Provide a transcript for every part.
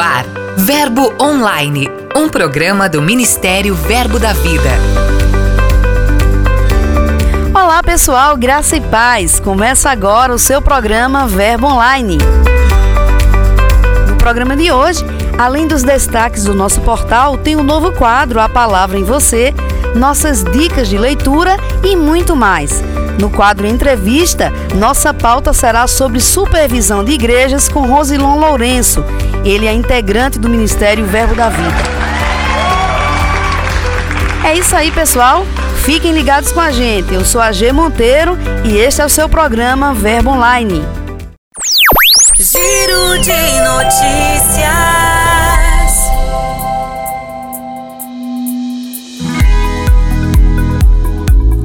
Ar, Verbo Online, um programa do Ministério Verbo da Vida. Olá pessoal, graça e paz. Começa agora o seu programa Verbo Online. No programa de hoje, além dos destaques do nosso portal, tem um novo quadro A Palavra em Você, nossas dicas de leitura e muito mais. No quadro Entrevista, nossa pauta será sobre supervisão de igrejas com Rosilon Lourenço. Ele é integrante do Ministério Verbo da Vida. É isso aí, pessoal. Fiquem ligados com a gente. Eu sou a G Monteiro e este é o seu programa Verbo Online. Giro de notícias.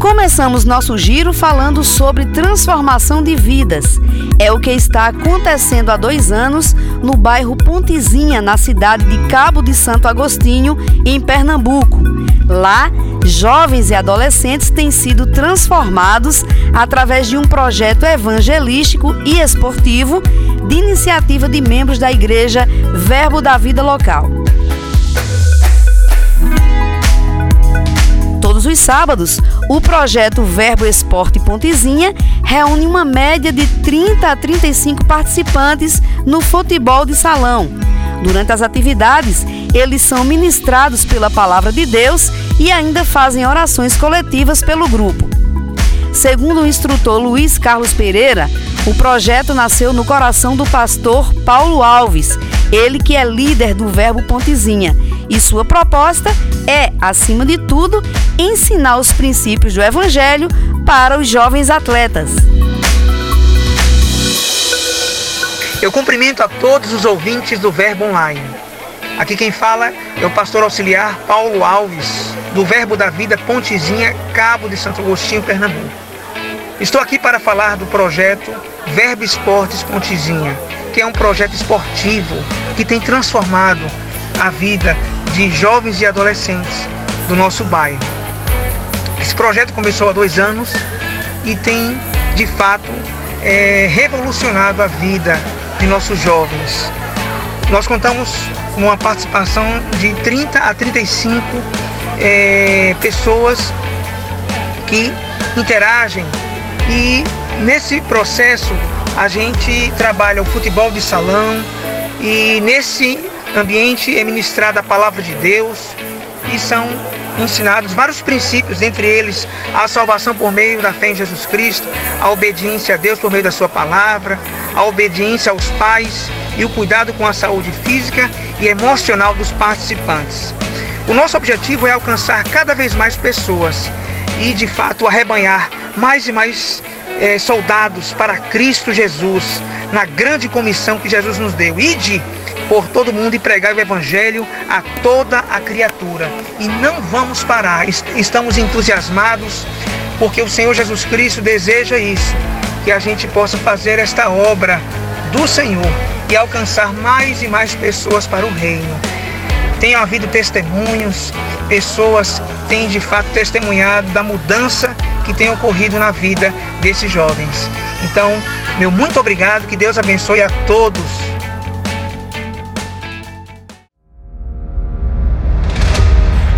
Começamos nosso giro falando sobre transformação de vidas. É o que está acontecendo há dois anos no bairro Pontezinha, na cidade de Cabo de Santo Agostinho, em Pernambuco. Lá, jovens e adolescentes têm sido transformados através de um projeto evangelístico e esportivo de iniciativa de membros da Igreja Verbo da Vida Local. Todos os sábados, o projeto Verbo Esporte Pontezinha reúne uma média de 30 a 35 participantes no futebol de salão. Durante as atividades, eles são ministrados pela palavra de Deus e ainda fazem orações coletivas pelo grupo. Segundo o instrutor Luiz Carlos Pereira, o projeto nasceu no coração do pastor Paulo Alves, ele que é líder do Verbo Pontezinha, e sua proposta é, acima de tudo, ensinar os princípios do Evangelho para os jovens atletas. Eu cumprimento a todos os ouvintes do Verbo Online. Aqui quem fala é o pastor auxiliar Paulo Alves, do Verbo da Vida Pontezinha, Cabo de Santo Agostinho, Pernambuco. Estou aqui para falar do projeto Verbo Esportes Pontezinha, que é um projeto esportivo que tem transformado a vida de jovens e adolescentes do nosso bairro. Esse projeto começou há dois anos e tem, de fato, é, revolucionado a vida de nossos jovens. Nós contamos com uma participação de 30 a 35 é, pessoas que interagem e nesse processo a gente trabalha o futebol de salão e nesse ambiente é ministrada a palavra de Deus e são ensinados vários princípios, entre eles a salvação por meio da fé em Jesus Cristo, a obediência a Deus por meio da sua palavra, a obediência aos pais e o cuidado com a saúde física e emocional dos participantes. O nosso objetivo é alcançar cada vez mais pessoas e, de fato, arrebanhar mais e mais eh, soldados para Cristo Jesus, na grande comissão que Jesus nos deu. Ide por todo mundo e pregar o Evangelho a toda a criatura. E não vamos parar, estamos entusiasmados porque o Senhor Jesus Cristo deseja isso, que a gente possa fazer esta obra do Senhor e alcançar mais e mais pessoas para o reino. Tem havido testemunhos, pessoas têm de fato testemunhado da mudança que tem ocorrido na vida desses jovens. Então, meu muito obrigado, que Deus abençoe a todos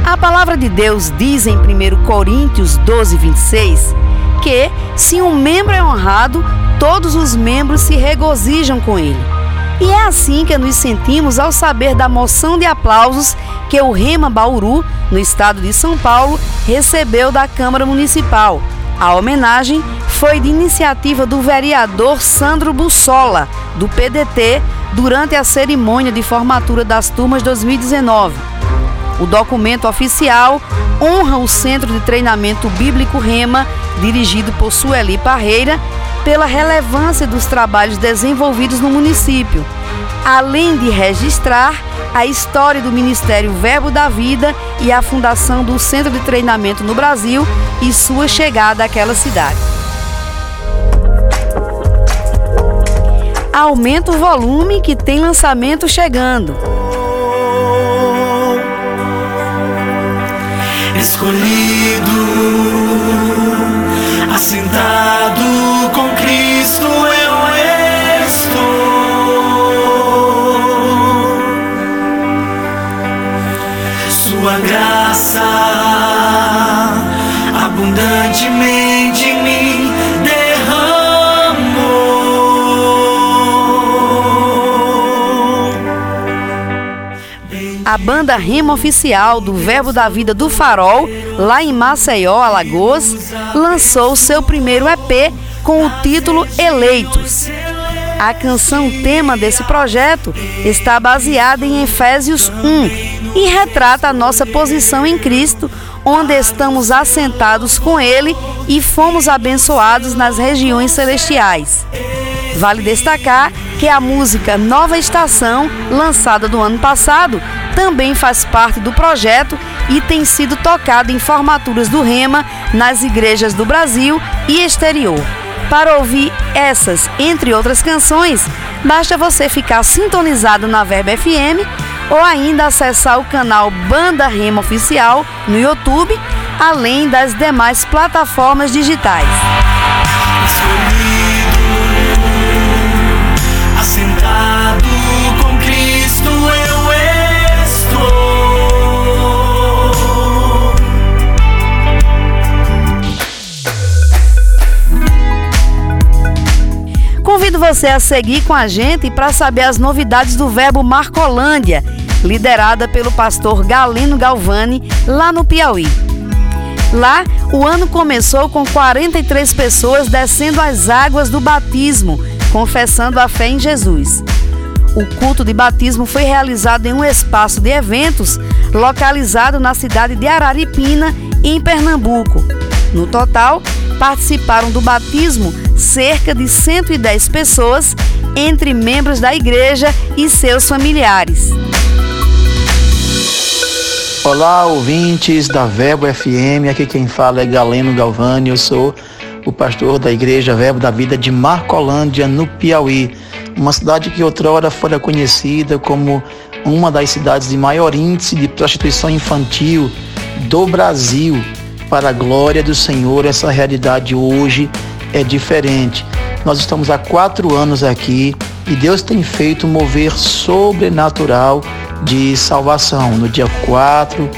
A palavra de Deus diz em 1 Coríntios 12, 26 que, se um membro é honrado, todos os membros se regozijam com ele. E é assim que nos sentimos ao saber da moção de aplausos que o Rema Bauru, no estado de São Paulo, recebeu da Câmara Municipal. A homenagem foi de iniciativa do vereador Sandro Bussola, do PDT, durante a cerimônia de formatura das turmas 2019. O documento oficial honra o Centro de Treinamento Bíblico Rema, dirigido por Sueli Parreira, pela relevância dos trabalhos desenvolvidos no município, além de registrar a história do Ministério Verbo da Vida e a fundação do Centro de Treinamento no Brasil e sua chegada àquela cidade. Aumenta o volume que tem lançamento chegando. escolhido, assentado com Cristo eu estou. Sua graça abundantemente. A banda Rema Oficial do Verbo da Vida do Farol, lá em Maceió, Alagoas, lançou seu primeiro EP com o título Eleitos. A canção tema desse projeto está baseada em Efésios 1 e retrata a nossa posição em Cristo, onde estamos assentados com Ele e fomos abençoados nas regiões celestiais. Vale destacar que a música Nova Estação, lançada no ano passado, também faz parte do projeto e tem sido tocada em formaturas do Rema nas igrejas do Brasil e exterior. Para ouvir essas, entre outras canções, basta você ficar sintonizado na Verba FM ou ainda acessar o canal Banda Rema Oficial no YouTube, além das demais plataformas digitais. Convido você a seguir com a gente para saber as novidades do Verbo Marcolândia, liderada pelo pastor Galeno Galvani, lá no Piauí. Lá, o ano começou com 43 pessoas descendo as águas do batismo, confessando a fé em Jesus. O culto de batismo foi realizado em um espaço de eventos localizado na cidade de Araripina, em Pernambuco. No total, participaram do batismo cerca de 110 pessoas, entre membros da igreja e seus familiares. Olá, ouvintes da Verbo FM. Aqui quem fala é Galeno Galvani. Eu sou o pastor da Igreja Verbo da Vida de Marcolândia, no Piauí. Uma cidade que outrora fora conhecida como uma das cidades de maior índice de prostituição infantil do Brasil. Para a glória do Senhor, essa realidade hoje é diferente. Nós estamos há quatro anos aqui e Deus tem feito um mover sobrenatural de salvação. No dia 4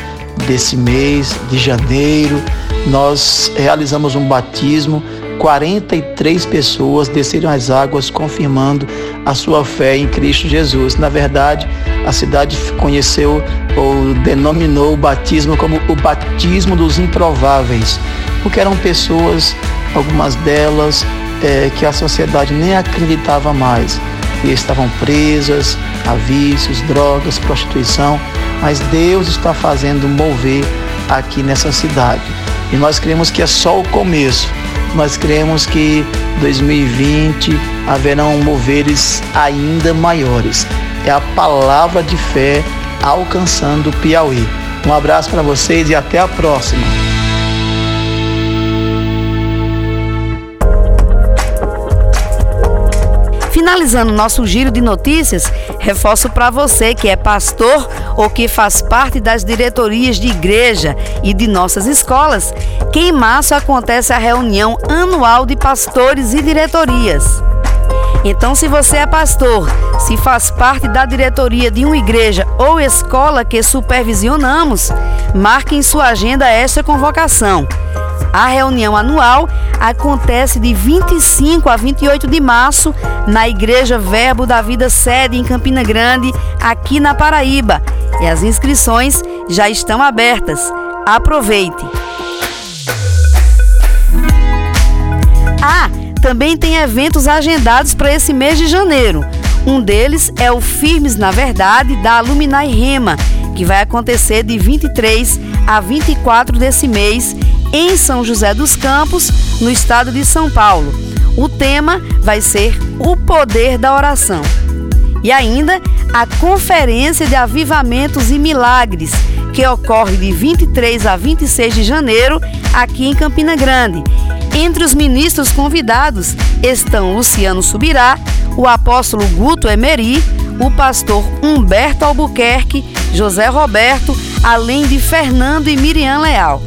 desse mês de janeiro, nós realizamos um batismo. 43 pessoas desceram as águas confirmando a sua fé em Cristo Jesus. Na verdade, a cidade conheceu ou denominou o batismo como o batismo dos improváveis, porque eram pessoas algumas delas é, que a sociedade nem acreditava mais e estavam presas a vícios, drogas, prostituição, mas Deus está fazendo mover aqui nessa cidade. E nós cremos que é só o começo. Nós cremos que 2020 haverão moveres ainda maiores. É a palavra de fé alcançando o Piauí. Um abraço para vocês e até a próxima. Finalizando nosso giro de notícias, reforço para você que é pastor ou que faz parte das diretorias de igreja e de nossas escolas, que em março acontece a reunião anual de pastores e diretorias. Então, se você é pastor, se faz parte da diretoria de uma igreja ou escola que supervisionamos, marque em sua agenda esta convocação. A reunião anual acontece de 25 a 28 de março na Igreja Verbo da Vida Sede em Campina Grande, aqui na Paraíba. E as inscrições já estão abertas. Aproveite! Ah, também tem eventos agendados para esse mês de janeiro. Um deles é o Firmes na Verdade da Aluminai Rema, que vai acontecer de 23 a 24 desse mês em São José dos Campos, no estado de São Paulo. O tema vai ser o poder da oração. E ainda a Conferência de Avivamentos e Milagres, que ocorre de 23 a 26 de janeiro aqui em Campina Grande. Entre os ministros convidados estão Luciano Subirá, o apóstolo Guto Emery, o pastor Humberto Albuquerque, José Roberto, além de Fernando e Miriam Leal.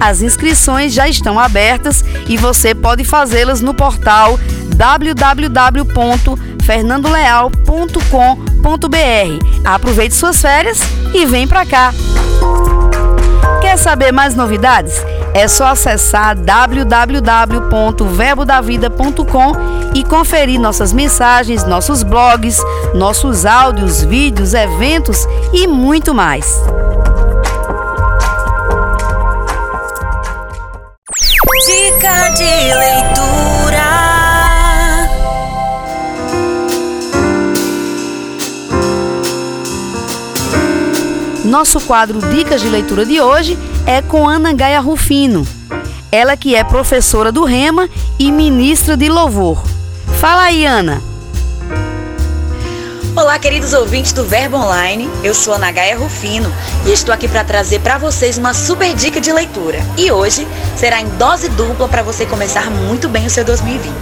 As inscrições já estão abertas e você pode fazê-las no portal www.fernandoleal.com.br. Aproveite suas férias e vem para cá. Quer saber mais novidades? É só acessar www.verbodavida.com e conferir nossas mensagens, nossos blogs, nossos áudios, vídeos, eventos e muito mais. De leitura. Nosso quadro Dicas de Leitura de hoje é com Ana Gaia Rufino. Ela que é professora do Rema e ministra de louvor. Fala aí, Ana. Olá, queridos ouvintes do Verbo Online. Eu sou Ana Gaia Rufino e estou aqui para trazer para vocês uma super dica de leitura. E hoje será em dose dupla para você começar muito bem o seu 2020.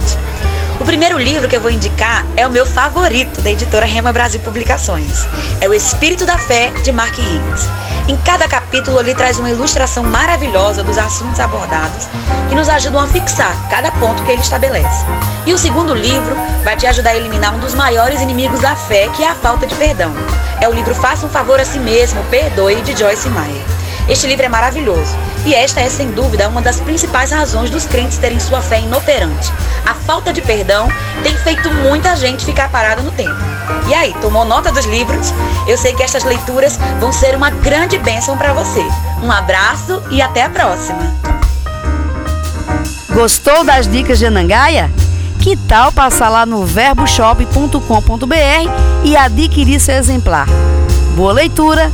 O primeiro livro que eu vou indicar é o meu favorito da editora Rema Brasil Publicações. É O Espírito da Fé, de Mark Higgins. Em cada capítulo ele traz uma ilustração maravilhosa dos assuntos abordados que nos ajudam a fixar cada ponto que ele estabelece. E o segundo livro vai te ajudar a eliminar um dos maiores inimigos da fé, que é a falta de perdão. É o livro Faça um Favor a Si Mesmo, Perdoe, de Joyce Meyer. Este livro é maravilhoso e esta é, sem dúvida, uma das principais razões dos crentes terem sua fé inoperante. A falta de perdão tem feito muita gente ficar parada no tempo. E aí, tomou nota dos livros? Eu sei que estas leituras vão ser uma grande bênção para você. Um abraço e até a próxima! Gostou das dicas de Anangaia? Que tal passar lá no verboshop.com.br e adquirir seu exemplar? Boa leitura!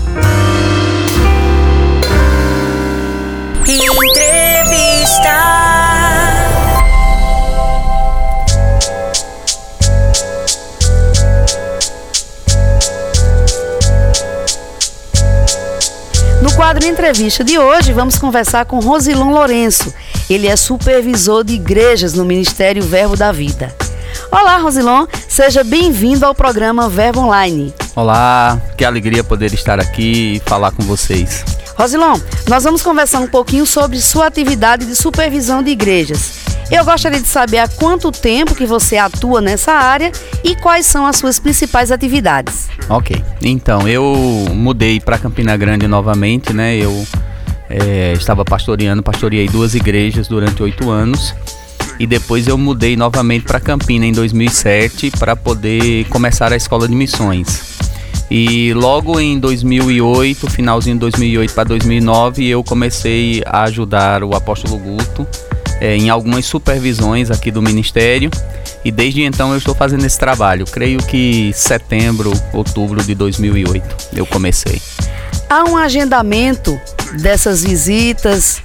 Entrevista. No quadro Entrevista de hoje, vamos conversar com Rosilon Lourenço. Ele é supervisor de igrejas no Ministério Verbo da Vida. Olá, Rosilon, seja bem-vindo ao programa Verbo Online. Olá, que alegria poder estar aqui e falar com vocês. Rosilon, nós vamos conversar um pouquinho sobre sua atividade de supervisão de igrejas. Eu gostaria de saber há quanto tempo que você atua nessa área e quais são as suas principais atividades. Ok, então eu mudei para Campina Grande novamente, né? Eu é, estava pastoreando, pastoreei duas igrejas durante oito anos e depois eu mudei novamente para Campina em 2007 para poder começar a escola de missões. E logo em 2008, finalzinho de 2008 para 2009, eu comecei a ajudar o apóstolo Guto é, em algumas supervisões aqui do ministério. E desde então eu estou fazendo esse trabalho. Creio que setembro, outubro de 2008 eu comecei. Há um agendamento dessas visitas,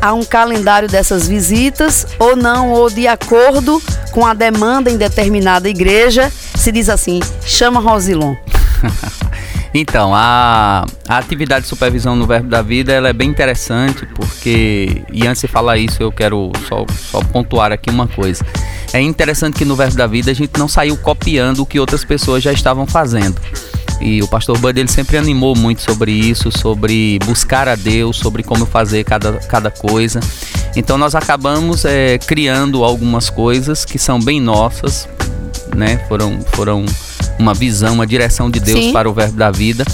há um calendário dessas visitas ou não, ou de acordo com a demanda em determinada igreja, se diz assim: chama Rosilon. então, a, a, atividade de supervisão no Verbo da Vida ela é bem interessante, porque, e antes de falar isso, eu quero só, só pontuar aqui uma coisa. É interessante que no Verbo da Vida a gente não saiu copiando o que outras pessoas já estavam fazendo. E o pastor Bud ele sempre animou muito sobre isso, sobre buscar a Deus, sobre como fazer cada, cada coisa. Então nós acabamos é, criando algumas coisas que são bem nossas, né? Foram, foram uma visão, uma direção de Deus Sim. para o verbo da vida.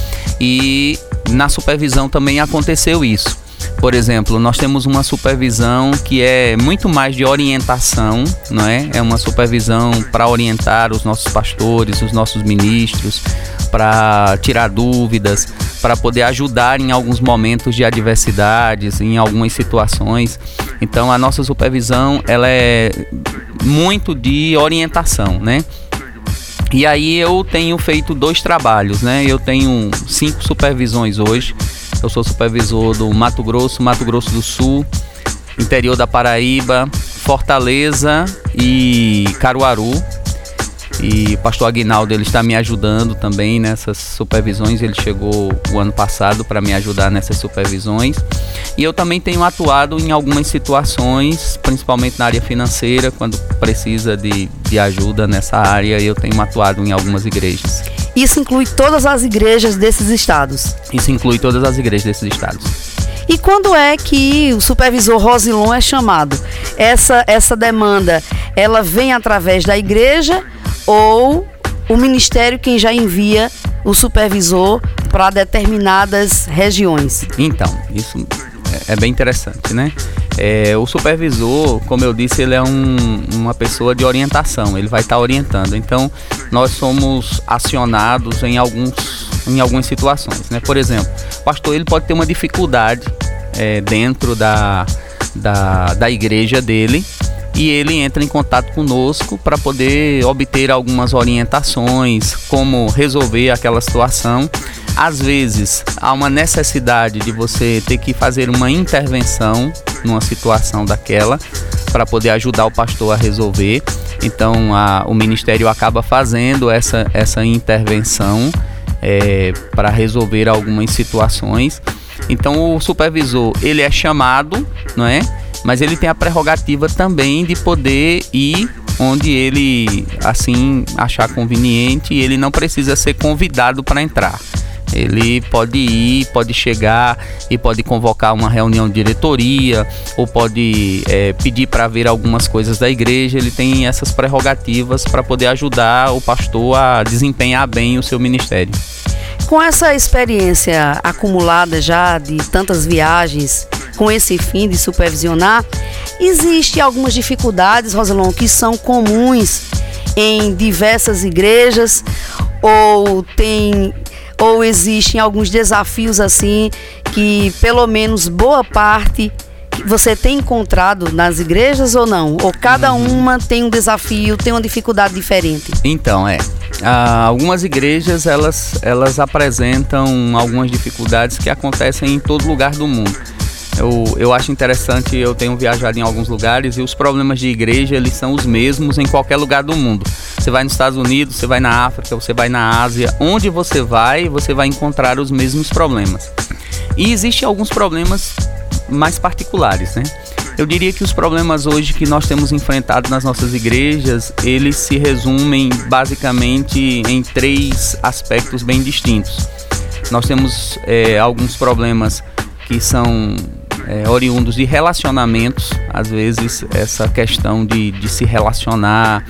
E na supervisão também aconteceu isso. Por exemplo, nós temos uma supervisão que é muito mais de orientação, não é? É uma supervisão para orientar os nossos pastores, os nossos ministros, para tirar dúvidas, para poder ajudar em alguns momentos de adversidades, em algumas situações. Então, a nossa supervisão, ela é muito de orientação, né? E aí eu tenho feito dois trabalhos, né? Eu tenho cinco supervisões hoje. Eu sou supervisor do Mato Grosso, Mato Grosso do Sul, interior da Paraíba, Fortaleza e Caruaru. E o pastor Aguinaldo ele está me ajudando também nessas supervisões. Ele chegou o ano passado para me ajudar nessas supervisões. E eu também tenho atuado em algumas situações, principalmente na área financeira, quando precisa de, de ajuda nessa área. Eu tenho atuado em algumas igrejas. Isso inclui todas as igrejas desses estados? Isso inclui todas as igrejas desses estados. E quando é que o supervisor Rosilon é chamado? Essa, essa demanda, ela vem através da igreja ou o ministério quem já envia o supervisor para determinadas regiões? Então, isso é bem interessante, né? É, o supervisor, como eu disse, ele é um, uma pessoa de orientação, ele vai estar tá orientando. Então, nós somos acionados em, alguns, em algumas situações. Né? Por exemplo, o pastor ele pode ter uma dificuldade é, dentro da, da, da igreja dele e ele entra em contato conosco para poder obter algumas orientações, como resolver aquela situação. Às vezes há uma necessidade de você ter que fazer uma intervenção numa situação daquela para poder ajudar o pastor a resolver. Então a, o ministério acaba fazendo essa, essa intervenção é, para resolver algumas situações. Então o supervisor ele é chamado, não é? Mas ele tem a prerrogativa também de poder ir onde ele assim achar conveniente e ele não precisa ser convidado para entrar. Ele pode ir, pode chegar e pode convocar uma reunião de diretoria ou pode é, pedir para ver algumas coisas da igreja. Ele tem essas prerrogativas para poder ajudar o pastor a desempenhar bem o seu ministério. Com essa experiência acumulada já de tantas viagens, com esse fim de supervisionar, existem algumas dificuldades, Rosalon, que são comuns em diversas igrejas ou tem ou existem alguns desafios assim que pelo menos boa parte você tem encontrado nas igrejas ou não? Ou cada uhum. uma tem um desafio, tem uma dificuldade diferente? Então, é. Ah, algumas igrejas elas, elas apresentam algumas dificuldades que acontecem em todo lugar do mundo. Eu, eu acho interessante, eu tenho viajado em alguns lugares e os problemas de igreja eles são os mesmos em qualquer lugar do mundo. Você vai nos Estados Unidos, você vai na África, você vai na Ásia, onde você vai, você vai encontrar os mesmos problemas. E existem alguns problemas mais particulares, né? Eu diria que os problemas hoje que nós temos enfrentado nas nossas igrejas, eles se resumem basicamente em três aspectos bem distintos. Nós temos é, alguns problemas que são é, oriundos de relacionamentos, às vezes essa questão de, de se relacionar,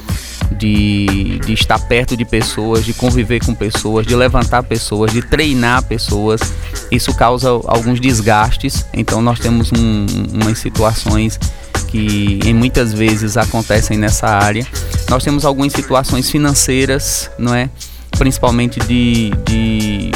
de, de estar perto de pessoas, de conviver com pessoas, de levantar pessoas, de treinar pessoas, isso causa alguns desgastes. Então nós temos um, umas situações que em muitas vezes acontecem nessa área. Nós temos algumas situações financeiras, não é? Principalmente de, de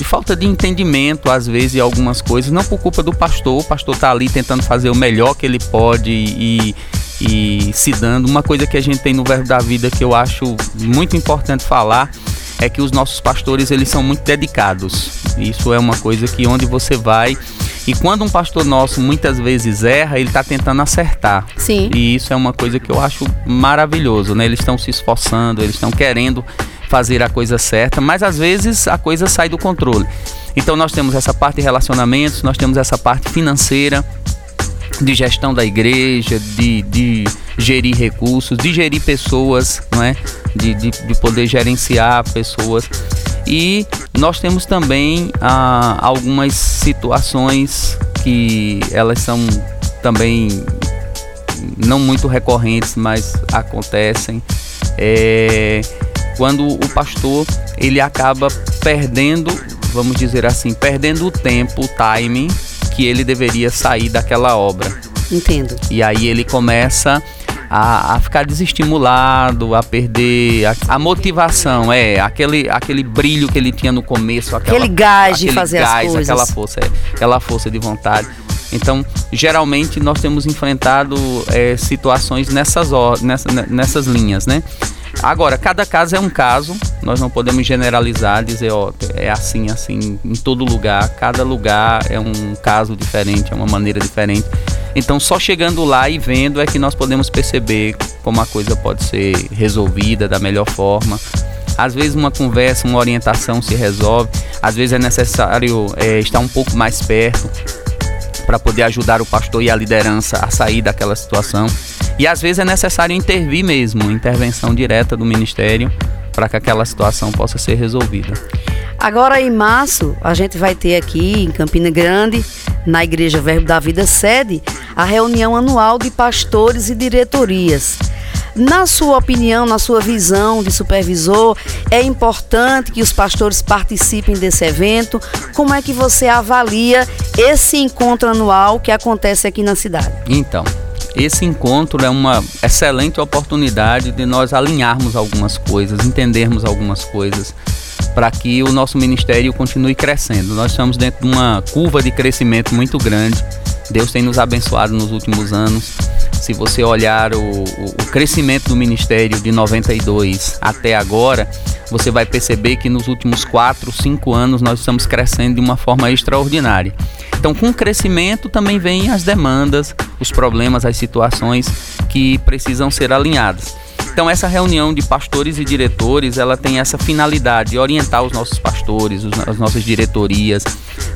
de falta de entendimento, às vezes, de algumas coisas, não por culpa do pastor. O pastor está ali tentando fazer o melhor que ele pode e, e se dando. Uma coisa que a gente tem no Verbo da Vida que eu acho muito importante falar é que os nossos pastores eles são muito dedicados. Isso é uma coisa que onde você vai e quando um pastor nosso muitas vezes erra, ele está tentando acertar. Sim. E isso é uma coisa que eu acho maravilhoso, né? Eles estão se esforçando, eles estão querendo fazer a coisa certa, mas às vezes a coisa sai do controle. Então nós temos essa parte de relacionamentos, nós temos essa parte financeira, de gestão da igreja, de, de gerir recursos, de gerir pessoas, não é? de, de, de poder gerenciar pessoas. E nós temos também ah, algumas situações que elas são também não muito recorrentes, mas acontecem. É, quando o pastor ele acaba perdendo, vamos dizer assim, perdendo o tempo, o timing que ele deveria sair daquela obra. Entendo. E aí ele começa a, a ficar desestimulado, a perder a, a, motivação, é, aquele, aquele brilho que ele tinha no começo, aquela, aquele gás de fazer gás, as coisas. Aquela força, é, aquela força de vontade. Então, geralmente nós temos enfrentado é, situações nessas, nessa, nessas linhas, né? Agora, cada caso é um caso, nós não podemos generalizar, dizer, ó, é assim, assim, em todo lugar. Cada lugar é um caso diferente, é uma maneira diferente. Então, só chegando lá e vendo é que nós podemos perceber como a coisa pode ser resolvida da melhor forma. Às vezes, uma conversa, uma orientação se resolve, às vezes é necessário é, estar um pouco mais perto para poder ajudar o pastor e a liderança a sair daquela situação. E às vezes é necessário intervir mesmo, intervenção direta do ministério para que aquela situação possa ser resolvida. Agora em março, a gente vai ter aqui em Campina Grande, na Igreja Verbo da Vida sede, a reunião anual de pastores e diretorias. Na sua opinião, na sua visão de supervisor, é importante que os pastores participem desse evento? Como é que você avalia esse encontro anual que acontece aqui na cidade? Então, esse encontro é uma excelente oportunidade de nós alinharmos algumas coisas, entendermos algumas coisas, para que o nosso ministério continue crescendo. Nós estamos dentro de uma curva de crescimento muito grande. Deus tem nos abençoado nos últimos anos. Se você olhar o, o, crescimento do ministério de 92 até agora, você vai perceber que nos últimos 4, 5 anos nós estamos crescendo de uma forma extraordinária. Então, com o crescimento também vêm as demandas, os problemas, as situações que precisam ser alinhadas. Então essa reunião de pastores e diretores, ela tem essa finalidade de orientar os nossos pastores, as nossas diretorias,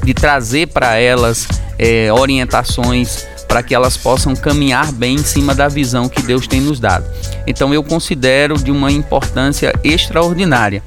de trazer para elas é, orientações para que elas possam caminhar bem em cima da visão que Deus tem nos dado. Então eu considero de uma importância extraordinária.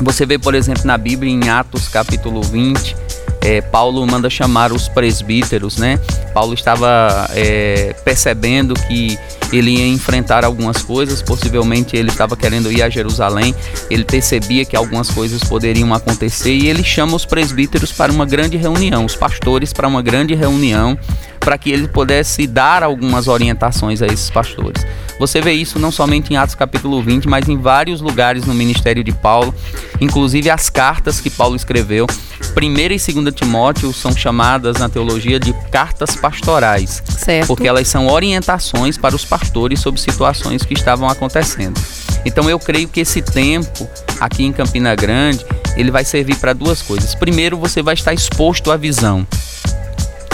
Você vê, por exemplo, na Bíblia, em Atos capítulo 20, é, Paulo manda chamar os presbíteros, né? Paulo estava é, percebendo que ele ia enfrentar algumas coisas, possivelmente ele estava querendo ir a Jerusalém, ele percebia que algumas coisas poderiam acontecer e ele chama os presbíteros para uma grande reunião, os pastores para uma grande reunião, para que ele pudesse dar algumas orientações a esses pastores. Você vê isso não somente em Atos capítulo 20, mas em vários lugares no ministério de Paulo, inclusive as cartas que Paulo escreveu. Primeira e segunda Timóteo são chamadas na teologia de cartas pastorais, certo. porque elas são orientações para os pastores sobre situações que estavam acontecendo. Então eu creio que esse tempo aqui em Campina Grande, ele vai servir para duas coisas. Primeiro, você vai estar exposto à visão.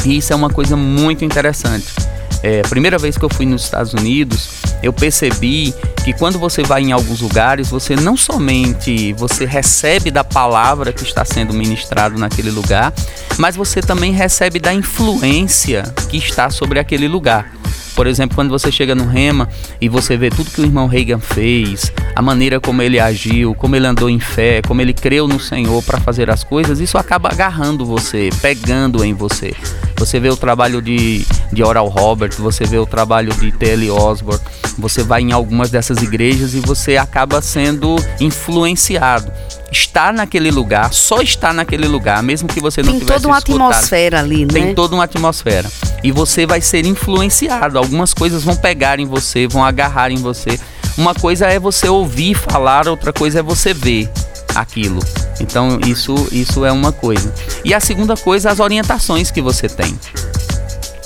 E isso é uma coisa muito interessante. É, primeira vez que eu fui nos Estados Unidos, eu percebi que quando você vai em alguns lugares, você não somente você recebe da palavra que está sendo ministrado naquele lugar, mas você também recebe da influência que está sobre aquele lugar. Por exemplo, quando você chega no Rema e você vê tudo que o irmão Reagan fez, a maneira como ele agiu, como ele andou em fé, como ele creu no Senhor para fazer as coisas, isso acaba agarrando você, pegando em você. Você vê o trabalho de, de Oral Roberts, você vê o trabalho de T.L. Osborne, você vai em algumas dessas igrejas e você acaba sendo influenciado está naquele lugar, só está naquele lugar, mesmo que você não Tem tivesse toda uma escutado. atmosfera ali, né? Tem toda uma atmosfera. E você vai ser influenciado. Algumas coisas vão pegar em você, vão agarrar em você. Uma coisa é você ouvir falar, outra coisa é você ver aquilo. Então isso, isso é uma coisa. E a segunda coisa, as orientações que você tem.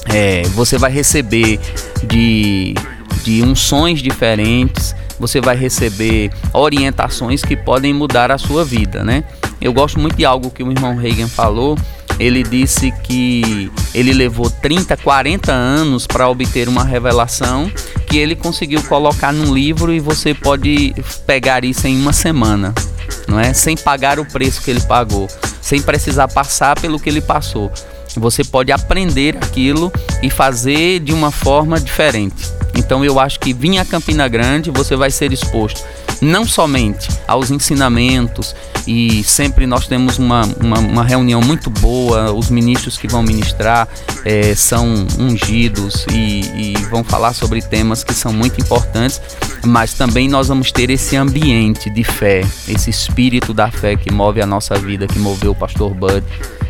É, você vai receber de, de unções diferentes, você vai receber orientações que podem mudar a sua vida, né? Eu gosto muito de algo que o irmão Reagan falou. Ele disse que ele levou 30, 40 anos para obter uma revelação que ele conseguiu colocar num livro e você pode pegar isso em uma semana, não é? Sem pagar o preço que ele pagou, sem precisar passar pelo que ele passou. Você pode aprender aquilo e fazer de uma forma diferente. Então eu acho que vir a Campina Grande você vai ser exposto não somente aos ensinamentos e sempre nós temos uma, uma, uma reunião muito boa, os ministros que vão ministrar é, são ungidos e, e vão falar sobre temas que são muito importantes, mas também nós vamos ter esse ambiente de fé, esse espírito da fé que move a nossa vida, que moveu o pastor Bud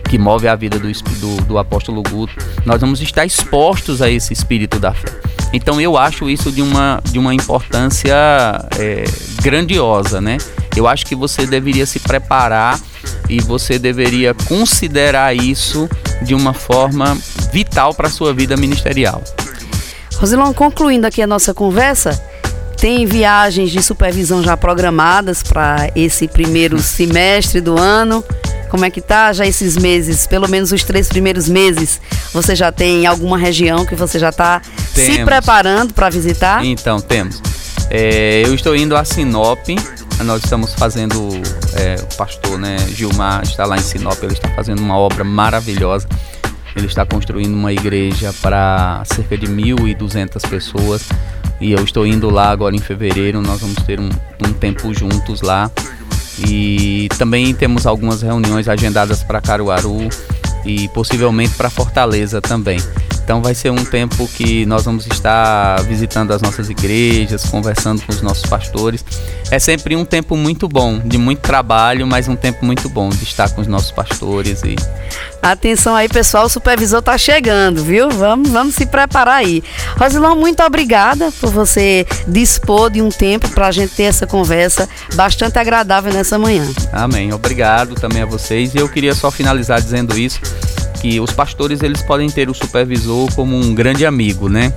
que move a vida do, do, do apóstolo Guto, nós vamos estar expostos a esse espírito da fé. Então eu acho isso de uma, de uma importância é, grandiosa, né? Eu acho que você deveria se preparar e você deveria considerar isso de uma forma vital para a sua vida ministerial. Rosilon, concluindo aqui a nossa conversa, tem viagens de supervisão já programadas para esse primeiro semestre do ano? Como é que tá já esses meses, pelo menos os três primeiros meses? Você já tem alguma região que você já está se preparando para visitar? Então, temos. É, eu estou indo a Sinop. Nós estamos fazendo. É, o pastor né, Gilmar está lá em Sinop. Ele está fazendo uma obra maravilhosa. Ele está construindo uma igreja para cerca de 1.200 pessoas. E eu estou indo lá agora em fevereiro. Nós vamos ter um, um tempo juntos lá. E também temos algumas reuniões agendadas para Caruaru e possivelmente para Fortaleza também. Então vai ser um tempo que nós vamos estar visitando as nossas igrejas, conversando com os nossos pastores. É sempre um tempo muito bom, de muito trabalho, mas um tempo muito bom de estar com os nossos pastores e Atenção aí, pessoal, o supervisor tá chegando, viu? Vamos, vamos se preparar aí. Rosilão, muito obrigada por você dispor de um tempo para a gente ter essa conversa bastante agradável nessa manhã. Amém. Obrigado também a vocês. E eu queria só finalizar dizendo isso, que os pastores eles podem ter o supervisor como um grande amigo, né?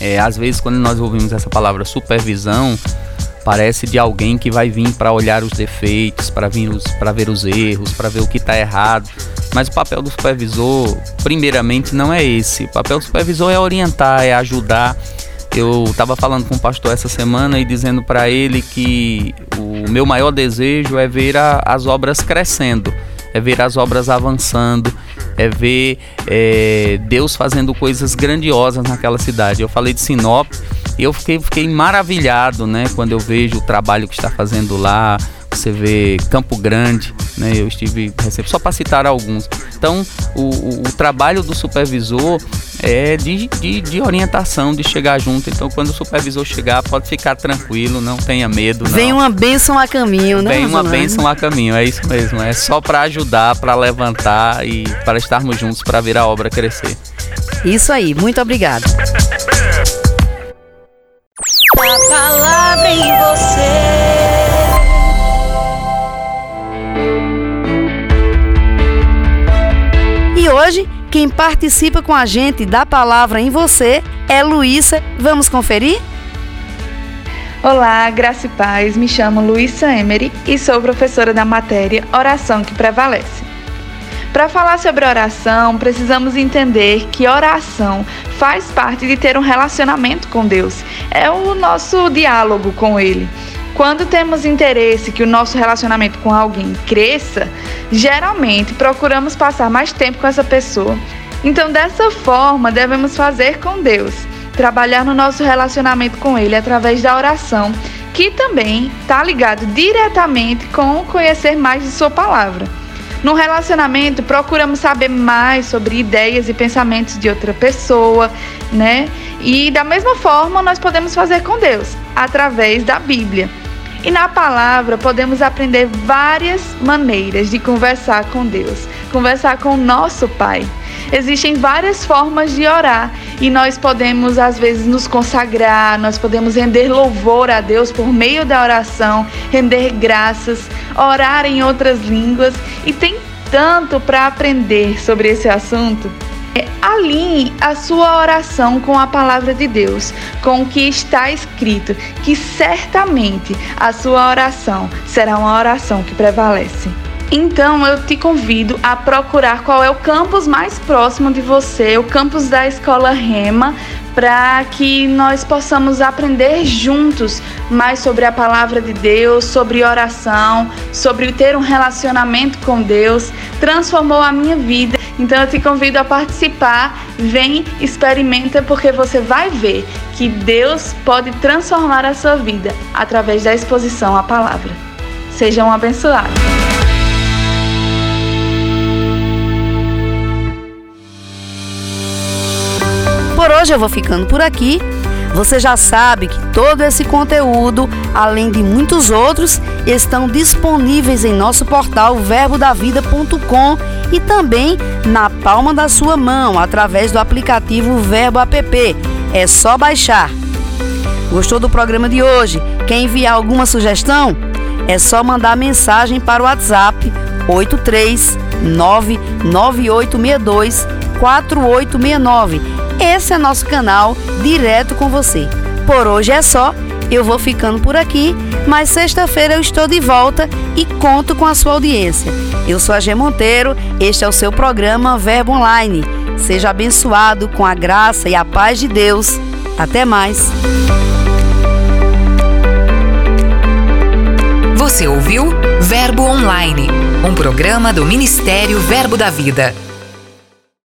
É, às vezes quando nós ouvimos essa palavra supervisão, parece de alguém que vai vir para olhar os defeitos, para vir para ver os erros, para ver o que está errado. Mas o papel do supervisor, primeiramente, não é esse. O papel do supervisor é orientar, é ajudar. Eu estava falando com o pastor essa semana e dizendo para ele que o meu maior desejo é ver a, as obras crescendo, é ver as obras avançando, é ver é, Deus fazendo coisas grandiosas naquela cidade. Eu falei de Sinop e eu fiquei, fiquei maravilhado, né, quando eu vejo o trabalho que está fazendo lá, você vê Campo Grande, né? Eu estive recente, só para citar alguns. Então, o, o, o, trabalho do supervisor é de, de, de, orientação, de chegar junto. Então, quando o supervisor chegar, pode ficar tranquilo, não tenha medo. Não. Vem uma bênção a caminho, né? Vem uma bênção a caminho, é isso mesmo. É só para ajudar, para levantar e para estarmos juntos para ver a obra crescer. Isso aí, muito obrigado. A palavra em você. Quem participa com a gente da palavra em você é Luísa. Vamos conferir? Olá, graça e paz. Me chamo Luísa Emery e sou professora da matéria Oração que Prevalece. Para falar sobre oração, precisamos entender que oração faz parte de ter um relacionamento com Deus. É o nosso diálogo com Ele. Quando temos interesse que o nosso relacionamento com alguém cresça, geralmente procuramos passar mais tempo com essa pessoa. Então, dessa forma, devemos fazer com Deus, trabalhar no nosso relacionamento com Ele através da oração, que também está ligado diretamente com conhecer mais de Sua palavra. No relacionamento, procuramos saber mais sobre ideias e pensamentos de outra pessoa, né? E da mesma forma, nós podemos fazer com Deus, através da Bíblia. E na palavra podemos aprender várias maneiras de conversar com Deus, conversar com o nosso Pai. Existem várias formas de orar e nós podemos, às vezes, nos consagrar, nós podemos render louvor a Deus por meio da oração, render graças, orar em outras línguas e tem tanto para aprender sobre esse assunto. É, alinhe a sua oração com a palavra de Deus, com o que está escrito, que certamente a sua oração será uma oração que prevalece. Então eu te convido a procurar qual é o campus mais próximo de você, o campus da Escola Rema, para que nós possamos aprender juntos mais sobre a palavra de Deus, sobre oração, sobre ter um relacionamento com Deus. Transformou a minha vida. Então eu te convido a participar. Vem, experimenta, porque você vai ver que Deus pode transformar a sua vida através da exposição à palavra. Sejam abençoados. Por hoje eu vou ficando por aqui. Você já sabe que todo esse conteúdo, além de muitos outros, estão disponíveis em nosso portal verbodavida.com e também na palma da sua mão através do aplicativo Verbo App. É só baixar. Gostou do programa de hoje? Quer enviar alguma sugestão? É só mandar mensagem para o WhatsApp 8399862 4869 esse é nosso canal direto com você. Por hoje é só, eu vou ficando por aqui, mas sexta-feira eu estou de volta e conto com a sua audiência. Eu sou a G Monteiro, este é o seu programa Verbo Online. Seja abençoado com a graça e a paz de Deus. Até mais. Você ouviu Verbo Online, um programa do Ministério Verbo da Vida.